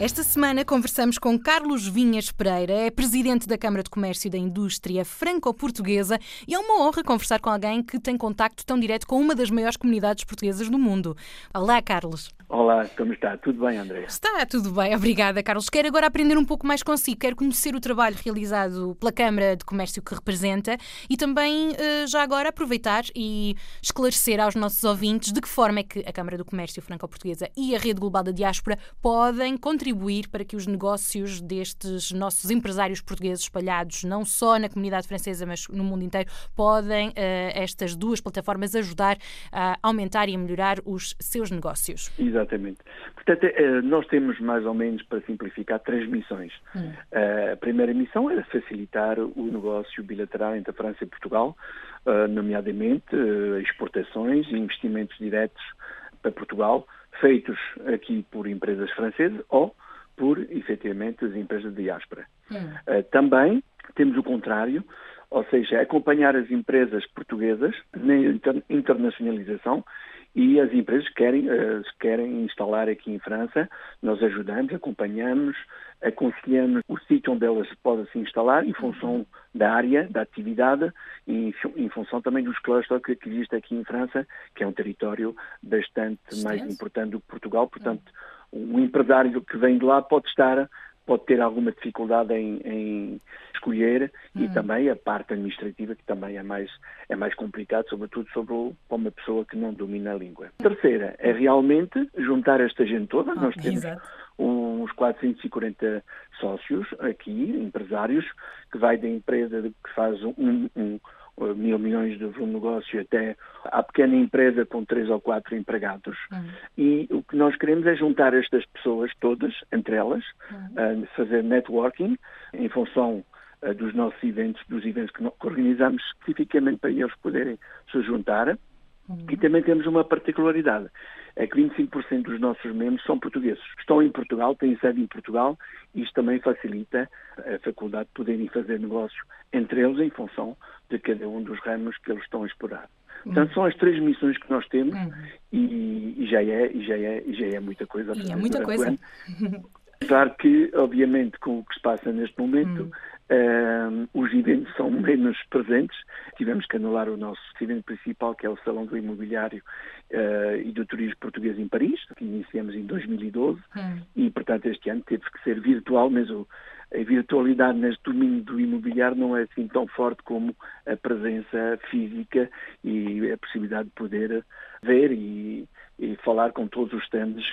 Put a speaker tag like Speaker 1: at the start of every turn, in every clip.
Speaker 1: Esta semana conversamos com Carlos Vinhas Pereira, é presidente da Câmara de Comércio da Indústria Franco-Portuguesa e é uma honra conversar com alguém que tem contacto tão direto com uma das maiores comunidades portuguesas do mundo. Olá, Carlos.
Speaker 2: Olá, como está? Tudo bem, André?
Speaker 1: Está tudo bem, obrigada, Carlos. Quero agora aprender um pouco mais consigo. Quero conhecer o trabalho realizado pela Câmara de Comércio que representa e também, eh, já agora, aproveitar e esclarecer aos nossos ouvintes de que forma é que a Câmara do Comércio Franco-Portuguesa e a Rede Global da Diáspora podem contribuir para que os negócios destes nossos empresários portugueses espalhados, não só na comunidade francesa, mas no mundo inteiro, podem eh, estas duas plataformas ajudar a aumentar e a melhorar os seus negócios.
Speaker 2: Exatamente. Portanto, eh, nós temos mais ou menos, para simplificar, três missões. Hum. Eh, a primeira missão é facilitar o negócio bilateral entre a França e Portugal, nomeadamente exportações e investimentos diretos para Portugal, feitos aqui por empresas francesas ou por, efetivamente, as empresas de diáspora. Hum. Também temos o contrário, ou seja, acompanhar as empresas portuguesas na internacionalização e as empresas querem, uh, querem instalar aqui em França, nós ajudamos, acompanhamos, aconselhamos o sítio onde elas podem se instalar em função da área, da atividade e em função também dos clusters que, que existe aqui em França, que é um território bastante mais importante do que Portugal, portanto, um empresário que vem de lá pode estar pode ter alguma dificuldade em, em escolher hum. e também a parte administrativa que também é mais é mais complicado, sobretudo sobre o, para uma pessoa que não domina a língua. A terceira é realmente juntar esta gente toda. Nós temos exato. uns 440 sócios aqui, empresários, que vai da empresa que faz um, um mil milhões de volume de negócio até à pequena empresa com três ou quatro empregados. Uhum. E o que nós queremos é juntar estas pessoas todas, entre elas, uhum. uh, fazer networking em função uh, dos nossos eventos, dos eventos que, organizamos especificamente para eles poderem se juntar. Uhum. E também temos uma particularidade, é que 25% dos nossos membros são portugueses. Estão em Portugal, têm sede em Portugal, e isto também facilita a faculdade de poderem fazer negócio entre eles em função de cada um dos ramos que eles estão a explorar. Portanto, são as três missões que nós temos uhum. e, e, já é, e, já é, e já é muita coisa.
Speaker 1: E é muita coisa.
Speaker 2: Claro que, obviamente, com o que se passa neste momento, uhum. Uh, os eventos são menos presentes. Tivemos que anular o nosso evento principal, que é o Salão do Imobiliário uh, e do Turismo Português em Paris, que iniciamos em 2012, hum. e, portanto, este ano teve que ser virtual, mas o, a virtualidade neste domínio do imobiliário não é assim tão forte como a presença física e a possibilidade de poder ver e, e falar com todos os stands.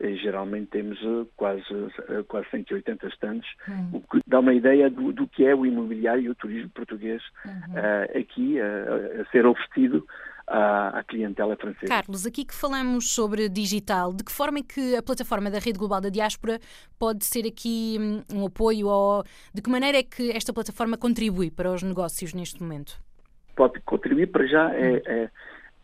Speaker 2: E, geralmente temos uh, quase, uh, quase 180 stands, hum. o que dá uma ideia do, do, que é o imobiliário e o turismo português uhum. uh, aqui a ser oferecido à, clientela francesa.
Speaker 1: Carlos, aqui que falamos sobre digital, de que forma é que a plataforma da Rede Global da Diáspora pode ser aqui hum, um apoio ou de que maneira é que esta plataforma contribui para os negócios neste momento?
Speaker 2: Pode contribuir para já é, é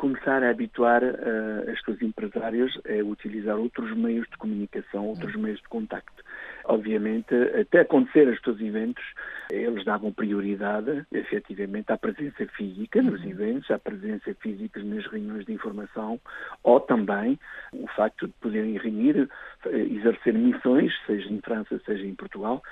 Speaker 2: começar a habituar uh, estes empresários a utilizar outros meios de comunicação, outros hum. meios de contacto. Obviamente, até acontecer estes eventos, eles davam prioridade, efetivamente, à presença física nos uhum. eventos, à presença física nas reuniões de informação, ou também o facto de poderem reunir, eh, exercer missões, seja em França, seja em Portugal,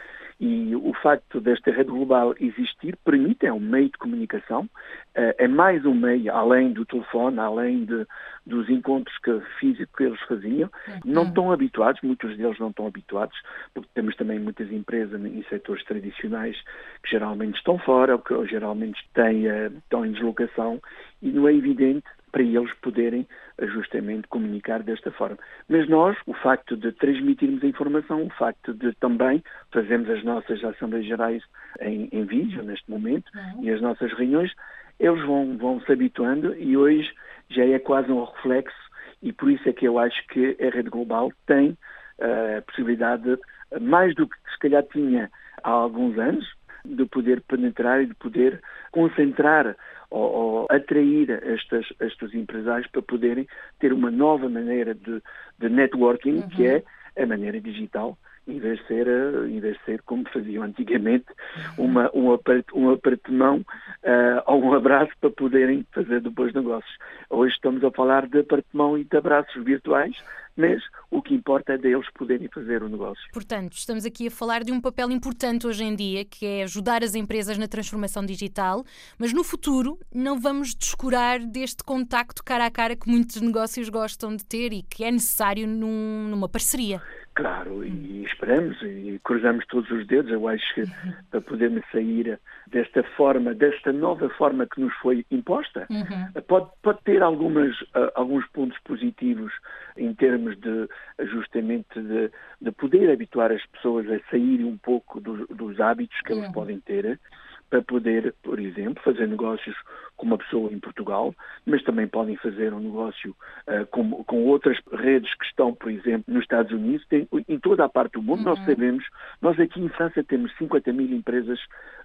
Speaker 2: e o facto desta rede global existir permite, é um meio de comunicação, eh, é mais um meio, além do telefone, além de, dos encontros que, físicos que eles faziam, uhum. não estão habituados, muitos deles não estão habituados, porque temos também muitas empresas em setores tradicionais que geralmente estão fora, ou que geralmente têm, eh, estão em deslocação, e não é evidente para eles poderem eh, justamente comunicar desta forma. Mas nós, o facto de transmitirmos a informação, o facto de também fazermos as nossas Assembleias Gerais em, em vídeo neste momento uhum. e as nossas reuniões, eles vão, vão se habituando e hoje já é quase um reflexo e por isso é que eu acho que a rede global tem a possibilidade, mais do que se calhar tinha há alguns anos, de poder penetrar e de poder concentrar ou, ou atrair estes, estes empresários para poderem ter uma nova maneira de, de networking, uhum. que é a maneira digital, em vez de ser, em vez de ser como faziam antigamente, uma, um, apart, um apartamento uh, ou um abraço para poderem fazer depois negócios. Hoje estamos a falar de apartamento e de abraços virtuais, mas o que importa é deles poderem fazer o negócio.
Speaker 1: Portanto, estamos aqui a falar de um papel importante hoje em dia, que é ajudar as empresas na transformação digital, mas no futuro não vamos descurar deste contacto cara a cara que muitos negócios gostam de ter e que é necessário num, numa parceria.
Speaker 2: Claro, e esperamos e cruzamos todos os dedos, eu acho que para podermos sair desta forma, desta nova forma que nos foi imposta, uhum. pode, pode ter algumas, uh, alguns pontos positivos em termos de justamente de, de poder habituar as pessoas a sair um pouco dos, dos hábitos que uhum. eles podem ter para poder, por exemplo, fazer negócios com uma pessoa em Portugal, mas também podem fazer um negócio uh, com, com, outras redes que estão, por exemplo, nos Estados Unidos, tem, em toda a parte do mundo. Uhum. Nós sabemos, nós aqui em França temos 50 mil empresas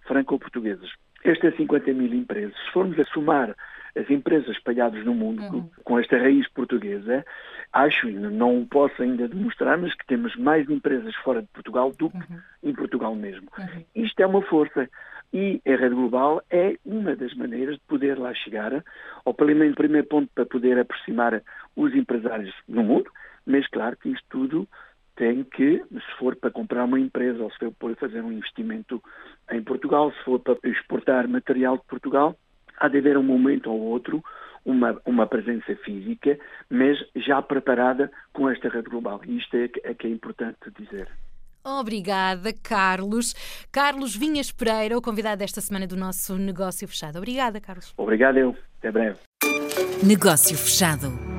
Speaker 2: franco-portuguesas. Estas 50 mil empresas, se formos a somar as empresas espalhadas no mundo uhum. com esta raiz portuguesa, acho, não posso ainda demonstrar, mas que temos mais empresas fora de Portugal do que uhum. em Portugal mesmo. Uhum. Isto é uma força. E a rede global é uma das maneiras de poder lá chegar, ou pelo menos primeiro ponto para poder aproximar os empresários no mundo, mas claro que isto tudo tem que, se for para comprar uma empresa ou se for para fazer um investimento em Portugal, se for para exportar material de Portugal, há de haver um momento ou outro uma, uma presença física, mas já preparada com esta rede global. E isto é, é que é importante dizer.
Speaker 1: Obrigada, Carlos. Carlos Vinhas Pereira, o convidado desta semana do nosso Negócio Fechado. Obrigada, Carlos.
Speaker 2: Obrigado, eu. Até breve.
Speaker 3: Negócio Fechado.